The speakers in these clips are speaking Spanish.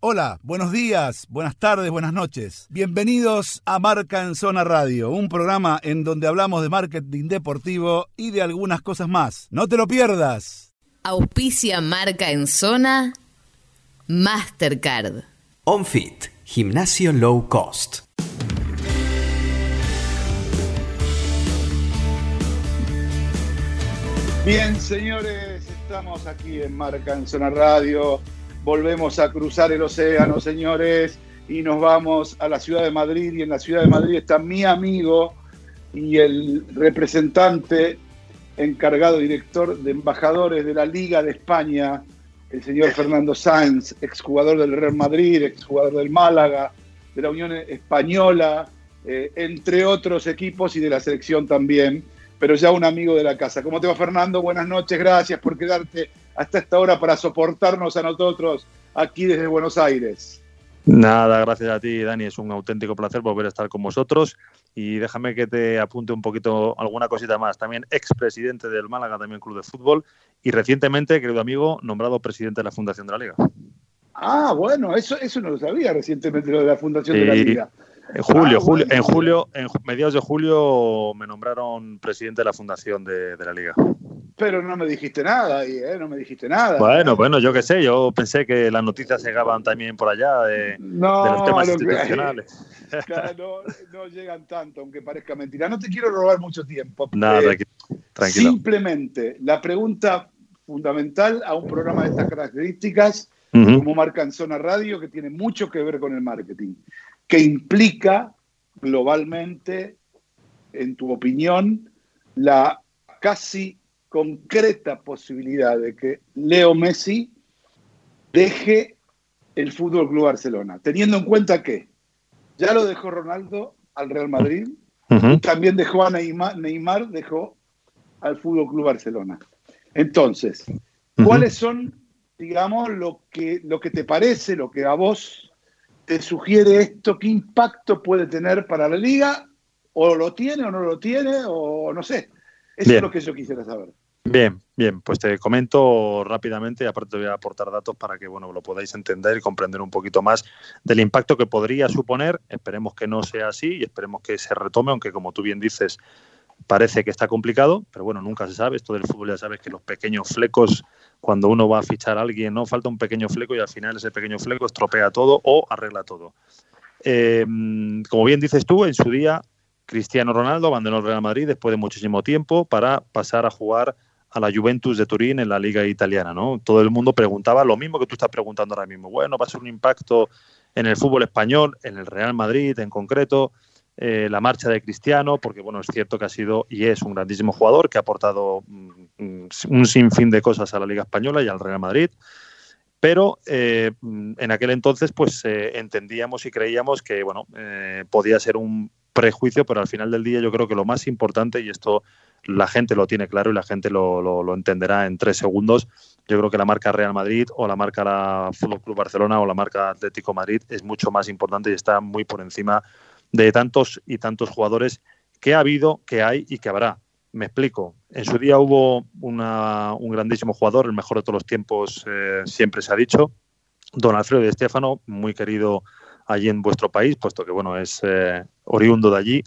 Hola, buenos días, buenas tardes, buenas noches. Bienvenidos a Marca en Zona Radio, un programa en donde hablamos de marketing deportivo y de algunas cosas más. No te lo pierdas. Auspicia Marca en Zona Mastercard. OnFit, gimnasio low cost. Bien, señores, estamos aquí en Marca en Zona Radio volvemos a cruzar el océano, señores, y nos vamos a la ciudad de Madrid. Y en la ciudad de Madrid está mi amigo y el representante encargado director de embajadores de la Liga de España, el señor Fernando Sáenz, exjugador del Real Madrid, exjugador del Málaga, de la Unión Española, eh, entre otros equipos y de la selección también, pero ya un amigo de la casa. ¿Cómo te va Fernando? Buenas noches, gracias por quedarte hasta esta hora para soportarnos a nosotros aquí desde Buenos Aires. Nada, gracias a ti, Dani. Es un auténtico placer volver a estar con vosotros. Y déjame que te apunte un poquito alguna cosita más. También expresidente del Málaga, también Club de Fútbol. Y recientemente, querido amigo, nombrado presidente de la Fundación de la Liga. Ah, bueno, eso, eso no lo sabía recientemente, lo de la Fundación de la Liga. En julio, ah, julio, en julio, en mediados de julio me nombraron presidente de la fundación de, la liga. Pero no me dijiste nada ahí, ¿eh? No me dijiste nada. Bueno, bueno, yo qué sé, yo pensé que las noticias llegaban también por allá de, los temas institucionales. no, llegan tanto, aunque parezca mentira. No te quiero robar mucho tiempo. Nada, eh, tranquilo. Simplemente, la pregunta fundamental a un programa de estas características, como marca en Zona Radio, que tiene mucho que ver con el marketing que implica globalmente, en tu opinión, la casi concreta posibilidad de que Leo Messi deje el Fútbol Club Barcelona, teniendo en cuenta que ya lo dejó Ronaldo al Real Madrid también dejó a Neymar, Neymar dejó al Fútbol Club Barcelona. Entonces, ¿cuáles son, digamos, lo que, lo que te parece, lo que a vos te sugiere esto? ¿Qué impacto puede tener para la liga? ¿O lo tiene o no lo tiene? O no sé. Eso es lo que yo quisiera saber. Bien, bien, pues te comento rápidamente y aparte te voy a aportar datos para que bueno, lo podáis entender y comprender un poquito más del impacto que podría suponer. Esperemos que no sea así y esperemos que se retome, aunque como tú bien dices, parece que está complicado, pero bueno, nunca se sabe. Esto del fútbol ya sabes que los pequeños flecos cuando uno va a fichar a alguien, no falta un pequeño fleco y al final ese pequeño fleco estropea todo o arregla todo. Eh, como bien dices tú, en su día Cristiano Ronaldo abandonó el Real Madrid después de muchísimo tiempo para pasar a jugar a la Juventus de Turín en la liga italiana, ¿no? Todo el mundo preguntaba lo mismo que tú estás preguntando ahora mismo. Bueno, va a ser un impacto en el fútbol español, en el Real Madrid en concreto. Eh, la marcha de Cristiano, porque bueno, es cierto que ha sido y es un grandísimo jugador que ha aportado mm, un sinfín de cosas a la Liga Española y al Real Madrid. Pero eh, en aquel entonces, pues eh, entendíamos y creíamos que bueno, podía ser un prejuicio, pero al final del día yo creo que lo más importante, y esto la gente lo tiene claro y la gente lo, lo entenderá en tres segundos, yo creo que la marca Real Madrid o la marca Fútbol Club Barcelona o la marca Atlético Madrid es mucho más importante y está muy por encima de tantos y tantos jugadores que ha habido, que hay y que habrá. Me explico. En su día hubo un grandísimo jugador, el mejor de todos los tiempos, eh, siempre se ha dicho, don Alfredo de Estefano, muy querido allí en vuestro país, puesto que bueno es eh, oriundo de allí.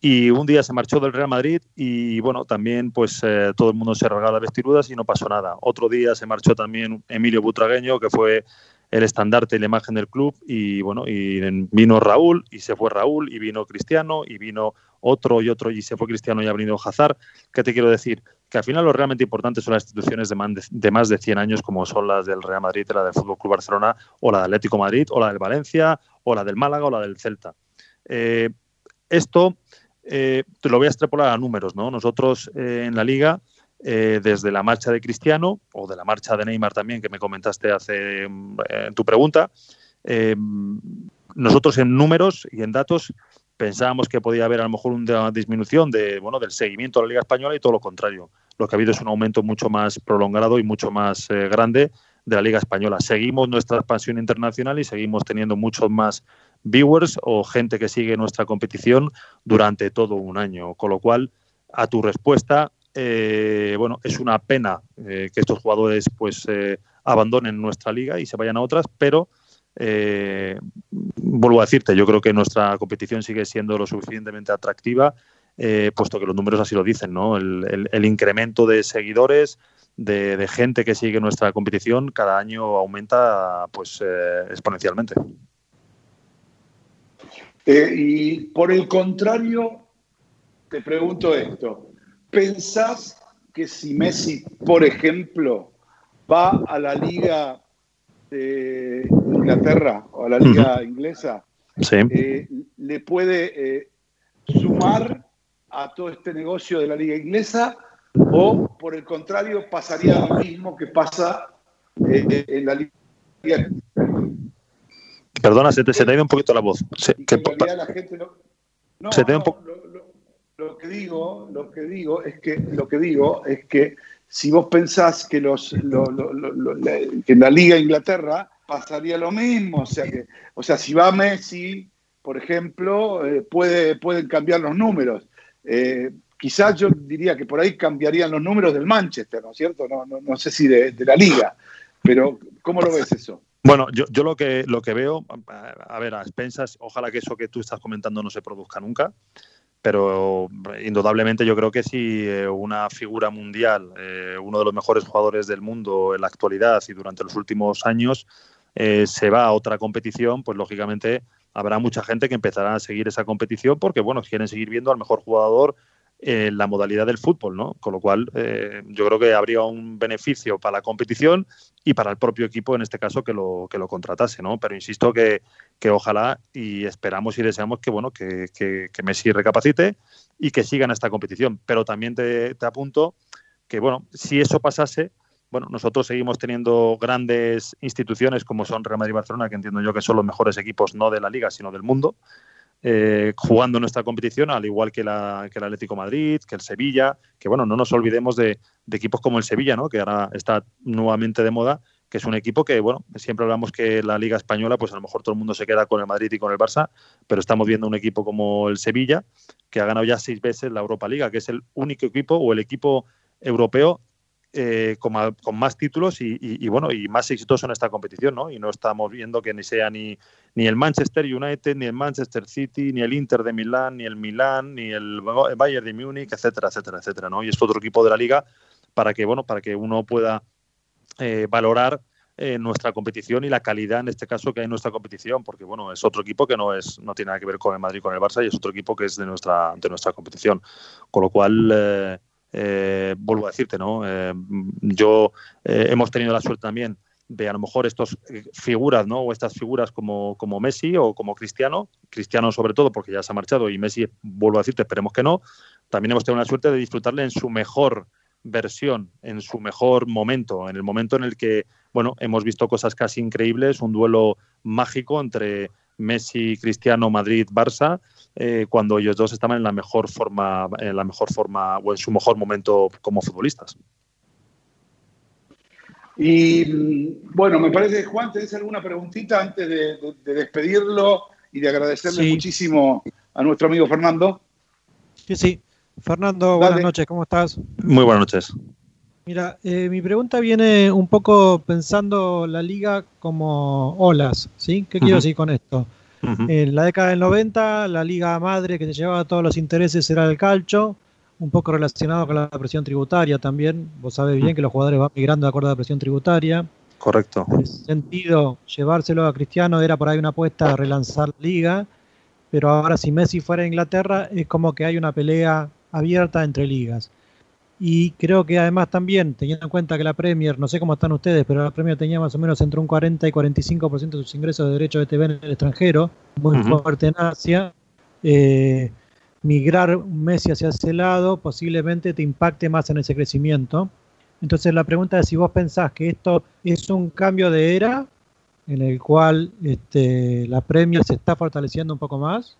Y un día se marchó del Real Madrid y bueno, también pues eh, todo el mundo se regala vestiduras y no pasó nada. Otro día se marchó también Emilio Butragueño, que fue el estandarte y la imagen del club y bueno, y vino Raúl y se fue Raúl y vino Cristiano y vino otro y otro y se fue Cristiano y ha venido Hazard. ¿Qué te quiero decir? Que al final lo realmente importante son las instituciones de, más de 100 años como son las del Real Madrid, la del Fútbol Club Barcelona o la del Atlético Madrid o la del Valencia o la del Málaga o la del Celta. Eh, esto eh, te lo voy a extrapolar a números, ¿no? Nosotros eh, en la liga eh, desde la marcha de Cristiano o de la marcha de Neymar también, que me comentaste hace mm, en tu pregunta, eh, nosotros en números y en datos pensábamos que podía haber a lo mejor una disminución de, bueno, del seguimiento de la Liga Española y todo lo contrario. Lo que ha habido es un aumento mucho más prolongado y mucho más eh, grande de la Liga Española. Seguimos nuestra expansión internacional y seguimos teniendo muchos más viewers o gente que sigue nuestra competición durante todo un año. Con lo cual, a tu respuesta, eh, bueno, es una pena eh, que estos jugadores pues eh, abandonen nuestra liga y se vayan a otras, pero vuelvo a decirte, yo creo que nuestra competición sigue siendo lo suficientemente atractiva, puesto que los números así lo dicen, ¿no? El, incremento de seguidores, de, gente que sigue nuestra competición, cada año aumenta pues exponencialmente. y por el contrario, te pregunto esto. ¿Pensás que si Messi, por ejemplo, va a la liga de Inglaterra o a la liga inglesa, eh, le puede eh, sumar a todo este negocio de la liga inglesa o por el contrario pasaría lo mismo que pasa eh, en la liga Perdona, se te, se ha ido un poquito la voz. Se, que, la gente no, se te un poco... lo, que digo, lo que digo es que lo que digo es que si vos pensás que, los, en la Liga Inglaterra pasaría lo mismo, o sea, que, o sea si va Messi, por ejemplo, eh, puede, pueden cambiar los números. Eh, quizás yo diría que por ahí cambiarían los números del Manchester, ¿no es cierto? No, no, sé si de, la liga, pero ¿cómo lo ves eso? Bueno, yo, yo lo que lo que veo, a ver, a expensas, ojalá que eso que tú estás comentando no se produzca nunca pero indudablemente yo creo que si eh, una figura mundial, eh, uno de los mejores jugadores del mundo en la actualidad y durante los últimos años, eh, se va a otra competición, pues lógicamente habrá mucha gente que empezará a seguir esa competición porque, bueno, quieren seguir viendo al mejor jugador en la modalidad del fútbol, ¿no? Con lo cual, yo creo que habría un beneficio para la competición y para el propio equipo, en este caso, que lo, que lo contratase, ¿no? Pero insisto que, que ojalá y esperamos y deseamos que, bueno, que, que, Messi recapacite y que siga en esta competición. Pero también te, te, apunto que, bueno, si eso pasase, bueno, nosotros seguimos teniendo grandes instituciones como son Real Madrid y Barcelona, que entiendo yo que son los mejores equipos no de la liga, sino del mundo, eh, jugando nuestra competición, al igual que, la, que el Atlético Madrid, que el Sevilla, que bueno, no nos olvidemos de, de equipos como el Sevilla, ¿no? que ahora está nuevamente de moda que es un equipo que, bueno, siempre hablamos que la Liga Española, pues a lo mejor todo el mundo se queda con el Madrid y con el Barça, pero estamos viendo un equipo como el Sevilla, que ha ganado ya seis veces la Europa Liga, que es el único equipo o el equipo europeo eh, con, más títulos y, bueno y más exitoso en esta competición, ¿no? Y no estamos viendo que ni sea ni, ni el Manchester United, ni el Manchester City, ni el Inter de Milán, ni el Milán, ni el Bayern de Múnich, etcétera, etcétera, etcétera, ¿no? Y es otro equipo de la liga para que bueno para que uno pueda eh, valorar eh, nuestra competición y la calidad en este caso que hay en nuestra competición, porque bueno, es otro equipo que no es no tiene nada que ver con el Madrid con el Barça y es otro equipo que es de nuestra de nuestra competición. Con lo cual eh, vuelvo a decirte, ¿no? yo hemos tenido la suerte también de a lo mejor estas figuras, ¿no? O estas figuras como, como Messi o como Cristiano, Cristiano sobre todo porque ya se ha marchado y Messi, vuelvo a decirte, esperemos que no. También hemos tenido la suerte de disfrutarle en su mejor versión, en su mejor momento, en el momento en el que, bueno, hemos visto cosas casi increíbles, un duelo mágico entre Messi, Cristiano, Madrid, Barça, eh, cuando ellos dos estaban en la mejor forma, en la mejor forma o en su mejor momento como futbolistas. Y bueno, me parece, Juan, ¿tenés alguna preguntita antes de, despedirlo y de agradecerle muchísimo a nuestro amigo Fernando? Sí, sí. Fernando, buenas noches, ¿cómo estás? Muy buenas noches. Mira, eh, mi pregunta viene un poco pensando la liga como olas, ¿sí? ¿Qué quiero decir con esto? En la década del 90, la liga madre que se llevaba todos los intereses era el calcio, un poco relacionado con la presión tributaria también. Vos sabés bien que los jugadores van migrando de acuerdo a la presión tributaria. Correcto. En ese sentido, llevárselo a Cristiano era por ahí una apuesta a relanzar la liga, pero ahora si Messi fuera a Inglaterra es como que hay una pelea abierta entre ligas. Y creo que además también, teniendo en cuenta que la Premier, no sé cómo están ustedes, pero la Premier tenía más o menos entre un 40 y 45% de sus ingresos de derecho de TV en el extranjero, muy fuerte en Asia. Eh, migrar un Messi hacia ese lado posiblemente te impacte más en ese crecimiento. Entonces la pregunta es si vos pensás que esto es un cambio de era en el cual este, la Premier se está fortaleciendo un poco más,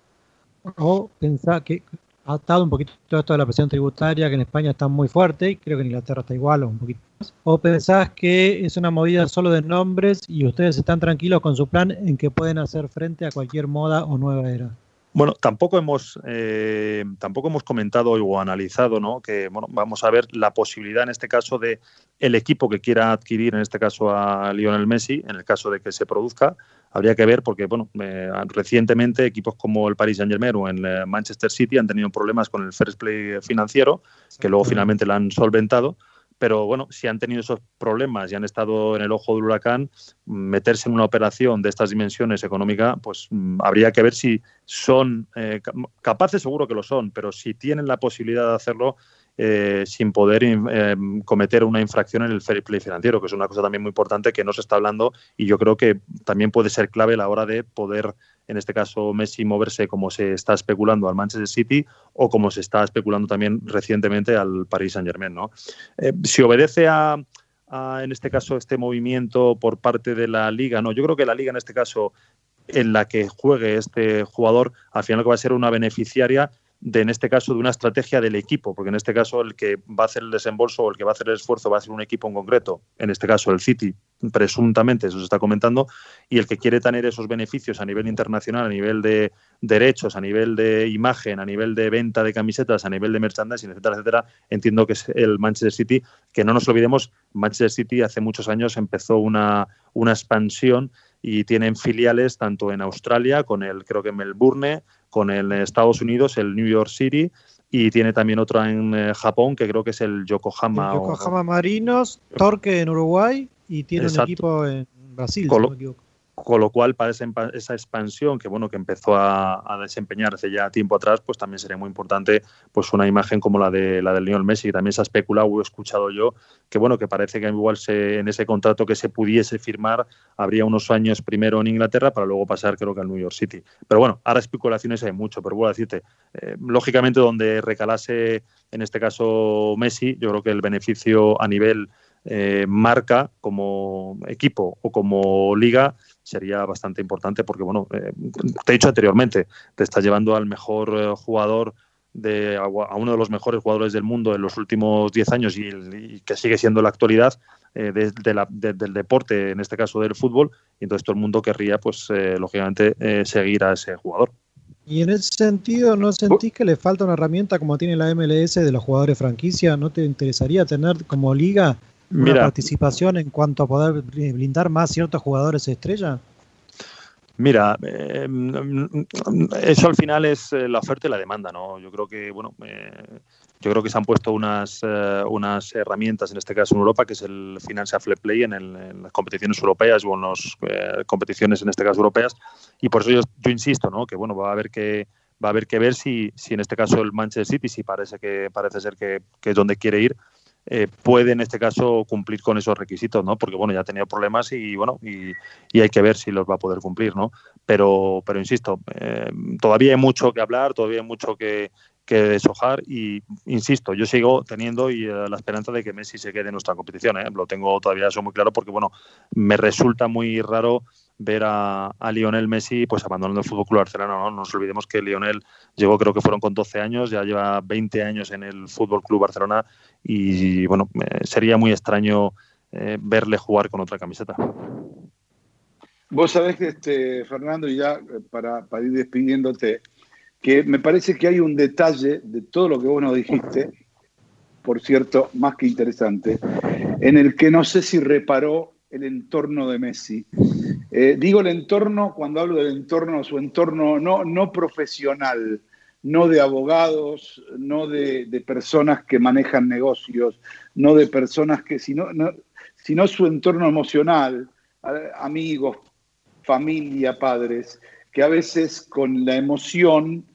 o pensás que ha estado un poquito esto de la presión tributaria que en España está muy fuerte, y creo que en Inglaterra está igual o un poquito más. ¿O pensás que es una movida solo de nombres y ustedes están tranquilos con su plan en que pueden hacer frente a cualquier moda o nueva era? Bueno, tampoco hemos, eh, tampoco hemos comentado o analizado, ¿no? Que bueno, vamos a ver la posibilidad en este caso de el equipo que quiera adquirir, en este caso a Lionel Messi, en el caso de que se produzca, habría que ver porque, bueno, eh, recientemente equipos como el Paris Saint-Germain o el eh, Manchester City han tenido problemas con el first play financiero, que luego finalmente lo han solventado. Pero bueno, si han tenido esos problemas y han estado en el ojo del huracán, meterse en una operación de estas dimensiones económicas, pues mm, habría que ver si son eh, capaces, seguro que lo son, pero si tienen la posibilidad de hacerlo, eh, sin poder eh, cometer una infracción en el fair play financiero, que es una cosa también muy importante que no se está hablando y yo creo que también puede ser clave a la hora de poder, en este caso, Messi moverse como se está especulando al Manchester City o como se está especulando también recientemente al Paris Saint Germain. ¿no? Eh, si obedece a, en este caso, este movimiento por parte de la liga, no, yo creo que la liga en este caso en la que juegue este jugador, al final va a ser una beneficiaria de, en este caso, de una estrategia del equipo, porque en este caso el que va a hacer el desembolso o el que va a hacer el esfuerzo va a ser un equipo en concreto, en este caso el City, presuntamente, eso se está comentando, y el que quiere tener esos beneficios a nivel internacional, a nivel de derechos, a nivel de imagen, a nivel de venta de camisetas, a nivel de merchandising, etcétera, etcétera, entiendo que es el Manchester City, que no nos olvidemos, Manchester City hace muchos años empezó una, una expansión y tienen filiales tanto en Australia, con el creo que Melbourne, con el Estados Unidos, el New York City, y tiene también otra en eh, Japón, que creo que es el Yokohama. Yokohama Marinos, Torque en Uruguay y tiene un equipo en Brasil, si no me equivoco. Con lo cual, para esa, expansión que bueno que empezó a, desempeñarse ya tiempo atrás, pues también sería muy importante pues una imagen como la de la del Lionel Messi, que también se ha especulado o he escuchado yo, que bueno, que parece que igual se, en ese contrato que se pudiese firmar habría unos años primero en Inglaterra para luego pasar creo que al New York City. Pero bueno, ahora especulaciones hay mucho, pero a decirte, eh, lógicamente donde recalase en este caso Messi, yo creo que el beneficio a nivel eh, marca como equipo o como liga sería bastante importante porque, bueno, eh, te he dicho anteriormente, te estás llevando al mejor eh, jugador de, a uno de los mejores jugadores del mundo en los últimos 10 años y, que sigue siendo la actualidad eh, del deporte, en este caso del fútbol, y entonces todo el mundo querría, pues, lógicamente, seguir a ese jugador. Y en ese sentido, ¿no sentís que le falta una herramienta como tiene la MLS de los jugadores franquicia? ¿No te interesaría tener como liga una participación en cuanto a poder blindar más ciertos jugadores estrella? Mira, eh, eso al final es eh, la oferta y la demanda, ¿no? Yo creo que, bueno, eh, yo creo que se han puesto unas, unas herramientas, en este caso en Europa, que es el Financial Play en, las competiciones europeas o en las competiciones, en este caso europeas, y por eso yo, insisto, ¿no? Que, bueno, va a haber que va a haber que ver si, si en este caso el Manchester City, si parece que parece ser que, que es donde quiere ir, eh, puede en este caso cumplir con esos requisitos, ¿no? Porque bueno, ya ha tenido problemas y bueno, y, hay que ver si los va a poder cumplir, ¿no? Pero, pero insisto, eh, todavía hay mucho que hablar, todavía hay mucho que, que deshojar y insisto, yo sigo teniendo y, eh, la esperanza de que Messi se quede en nuestra competición, lo tengo todavía eso muy claro porque bueno, me resulta muy raro ver a, Lionel Messi pues abandonando el Fútbol Club Barcelona. ¿no? nos olvidemos que Lionel llegó, creo que fueron con 12 años, ya lleva 20 años en el Fútbol Club Barcelona y bueno, sería muy extraño eh, verle jugar con otra camiseta. Vos sabés que, este, Fernando, ya eh, para, para, ir despidiéndote, que me parece que hay un detalle de todo lo que vos nos dijiste, por cierto, más que interesante, en el que no sé si reparó el entorno de Messi. Eh, digo el entorno cuando hablo del entorno, su entorno no, no profesional, no de abogados, no de, personas que manejan negocios, no de personas que, sino, no, sino su entorno emocional, amigos, familia, padres, que a veces con la emoción,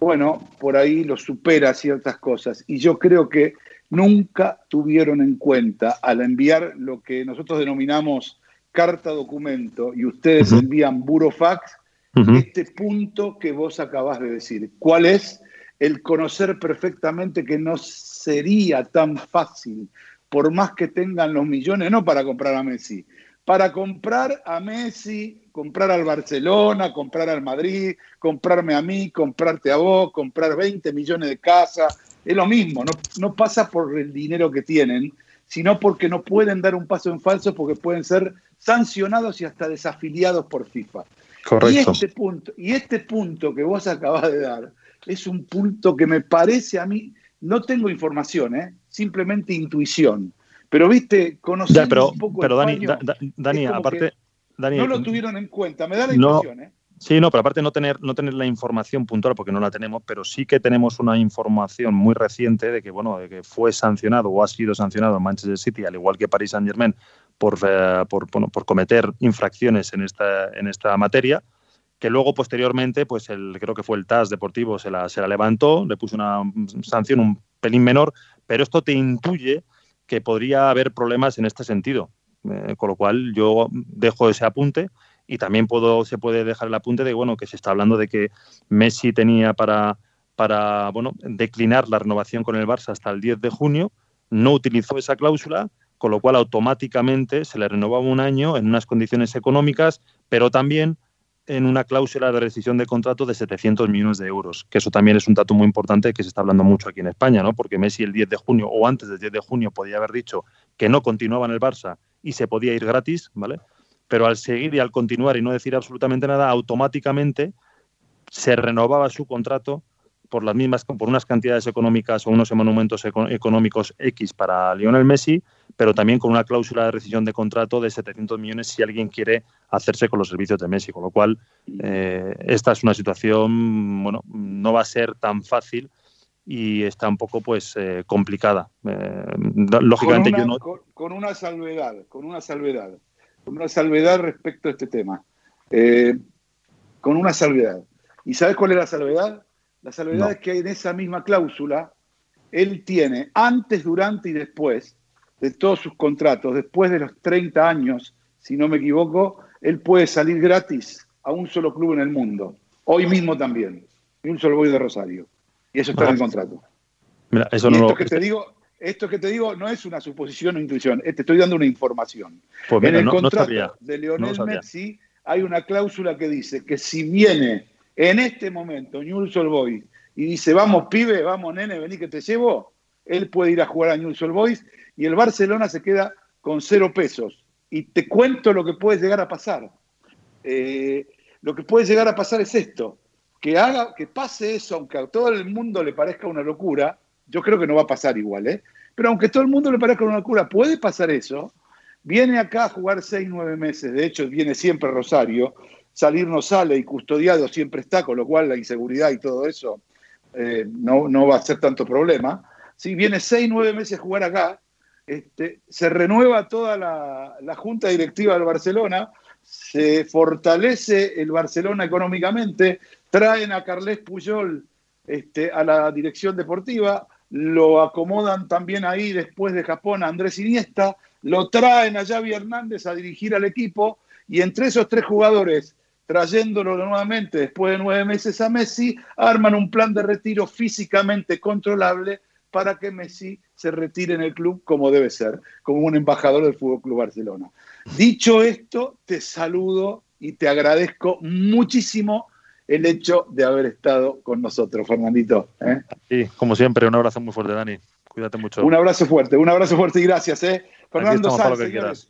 bueno, por ahí lo supera ciertas cosas. Y yo creo que nunca tuvieron en cuenta al enviar lo que nosotros denominamos carta documento y ustedes envían burofax, este punto que vos acabas de decir. ¿Cuál es? El conocer perfectamente que no sería tan fácil, por más que tengan los millones, no para comprar a Messi, para comprar a Messi, comprar al Barcelona, comprar al Madrid, comprarme a mí, comprarte a vos, comprar 20 millones de casas, es lo mismo, no, no pasa por el dinero que tienen, sino porque no pueden dar un paso en falso porque pueden ser sancionados y hasta desafiliados por FIFA. Correcto. Y este punto, y este punto que vos acabas de dar es un punto que me parece a mí, no tengo información, ¿eh? simplemente intuición. Pero viste, conociendo pero, un poco pero Dani, Dani aparte, no lo tuvieron en cuenta, me da la impresión, ¿eh? Sí, no, pero aparte no tener, no tener la información puntual, porque no la tenemos, pero sí que tenemos una información muy reciente de que, bueno, de que fue sancionado o ha sido sancionado Manchester City, al igual que Paris Saint Germain, por, eh, por, por cometer infracciones en esta, en esta materia, que luego posteriormente, pues el, creo que fue el TAS deportivo, se la, se la levantó, le puso una sanción un pelín menor, pero esto te intuye que podría haber problemas en este sentido. Eh, con lo cual yo dejo ese apunte y también puedo, se puede dejar el apunte de bueno, que se está hablando de que Messi tenía para, para bueno, declinar la renovación con el Barça hasta el 10 de junio, no utilizó esa cláusula, con lo cual automáticamente se le renovaba un año en unas condiciones económicas, pero también en una cláusula de rescisión de contrato de 700 millones de euros, que eso también es un dato muy importante que se está hablando mucho aquí en España, ¿no? porque Messi el 10 de junio o antes del 10 de junio podía haber dicho que no continuaba en el Barça y se podía ir gratis, ¿vale? Pero al seguir y al continuar y no decir absolutamente nada, automáticamente se renovaba su contrato por las mismas por unas cantidades económicas o unos monumentos económicos X para Lionel Messi, pero también con una cláusula de rescisión de contrato de 700 millones si alguien quiere hacerse con los servicios de Messi, con lo cual eh, esta es una situación, bueno, no va a ser tan fácil y está un poco pues eh, complicada. Eh, lógicamente con una, yo no... con, una salvedad, con una salvedad una salvedad respecto a este tema. Eh, con una salvedad. ¿Y sabes cuál es la salvedad? La salvedad es que en esa misma cláusula él tiene antes, durante y después de todos sus contratos, después de los 30 años, si no me equivoco, él puede salir gratis a un solo club en el mundo. Hoy mismo también. Y un solo voy de Rosario. Y eso está en el contrato. Mira, eso no esto que te digo, esto que te digo no es una suposición o intuición, te estoy dando una información. Pues en el contrato de Leonel Messi hay una cláusula que dice que si viene en este momento Newell's Old Boys y dice, vamos pibe, vamos nene, vení que te llevo, él puede ir a jugar a Newell's Old Boys y el Barcelona se queda con cero pesos. Y te cuento lo que puede llegar a pasar. Eh, lo que puede llegar a pasar es esto, que haga, que pase eso, aunque a todo el mundo le parezca una locura, yo creo que no va a pasar igual, ¿eh? Pero aunque todo el mundo le parezca una locura, puede pasar eso. Viene acá a jugar seis, nueve meses, de hecho viene siempre Rosario, salir no sale y custodiado siempre está, con lo cual la inseguridad y todo eso eh, no, no, va a ser tanto problema. Si viene seis, nueve meses a jugar acá, este, se renueva toda la, la junta directiva del Barcelona, se fortalece el Barcelona económicamente, traen a Carles Puyol este, a la dirección deportiva, lo acomodan también ahí después de Japón a Andrés Iniesta, lo traen a Javi Hernández a dirigir al equipo y entre esos tres jugadores, trayéndolo nuevamente después de nueve meses a Messi, arman un plan de retiro físicamente controlable para que Messi se retire en el club como debe ser, como un embajador del Fútbol Club Barcelona. Dicho esto, te saludo y te agradezco muchísimo el hecho de haber estado con nosotros, Fernandito. ¿eh? Sí, como siempre, un abrazo muy fuerte, Dani. Cuídate mucho. Un abrazo fuerte, un abrazo fuerte y gracias. ¿eh? Fernando Sanz, señores.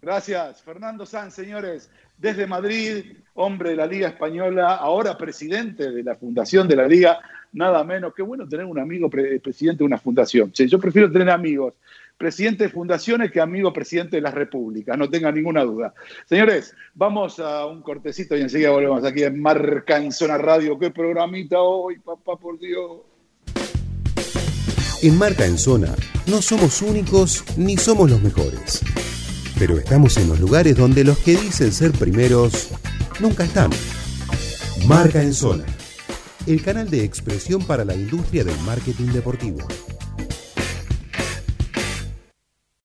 Gracias, Fernando Sanz, señores. Desde Madrid, hombre de la Liga Española, ahora presidente de la Fundación de la Liga, nada menos. Qué bueno tener un amigo presidente de una fundación. yo prefiero tener amigos presidente de fundaciones que amigo presidente de las repúblicas, no tenga ninguna duda. Señores, vamos a un cortecito y enseguida volvemos aquí en Marca en Zona Radio. ¡Qué programita hoy, papá, por Dios! En Marca en Zona no somos únicos ni somos los mejores, pero estamos en los lugares donde los que dicen ser primeros nunca están. Marca en Zona, el canal de expresión para la industria del marketing deportivo.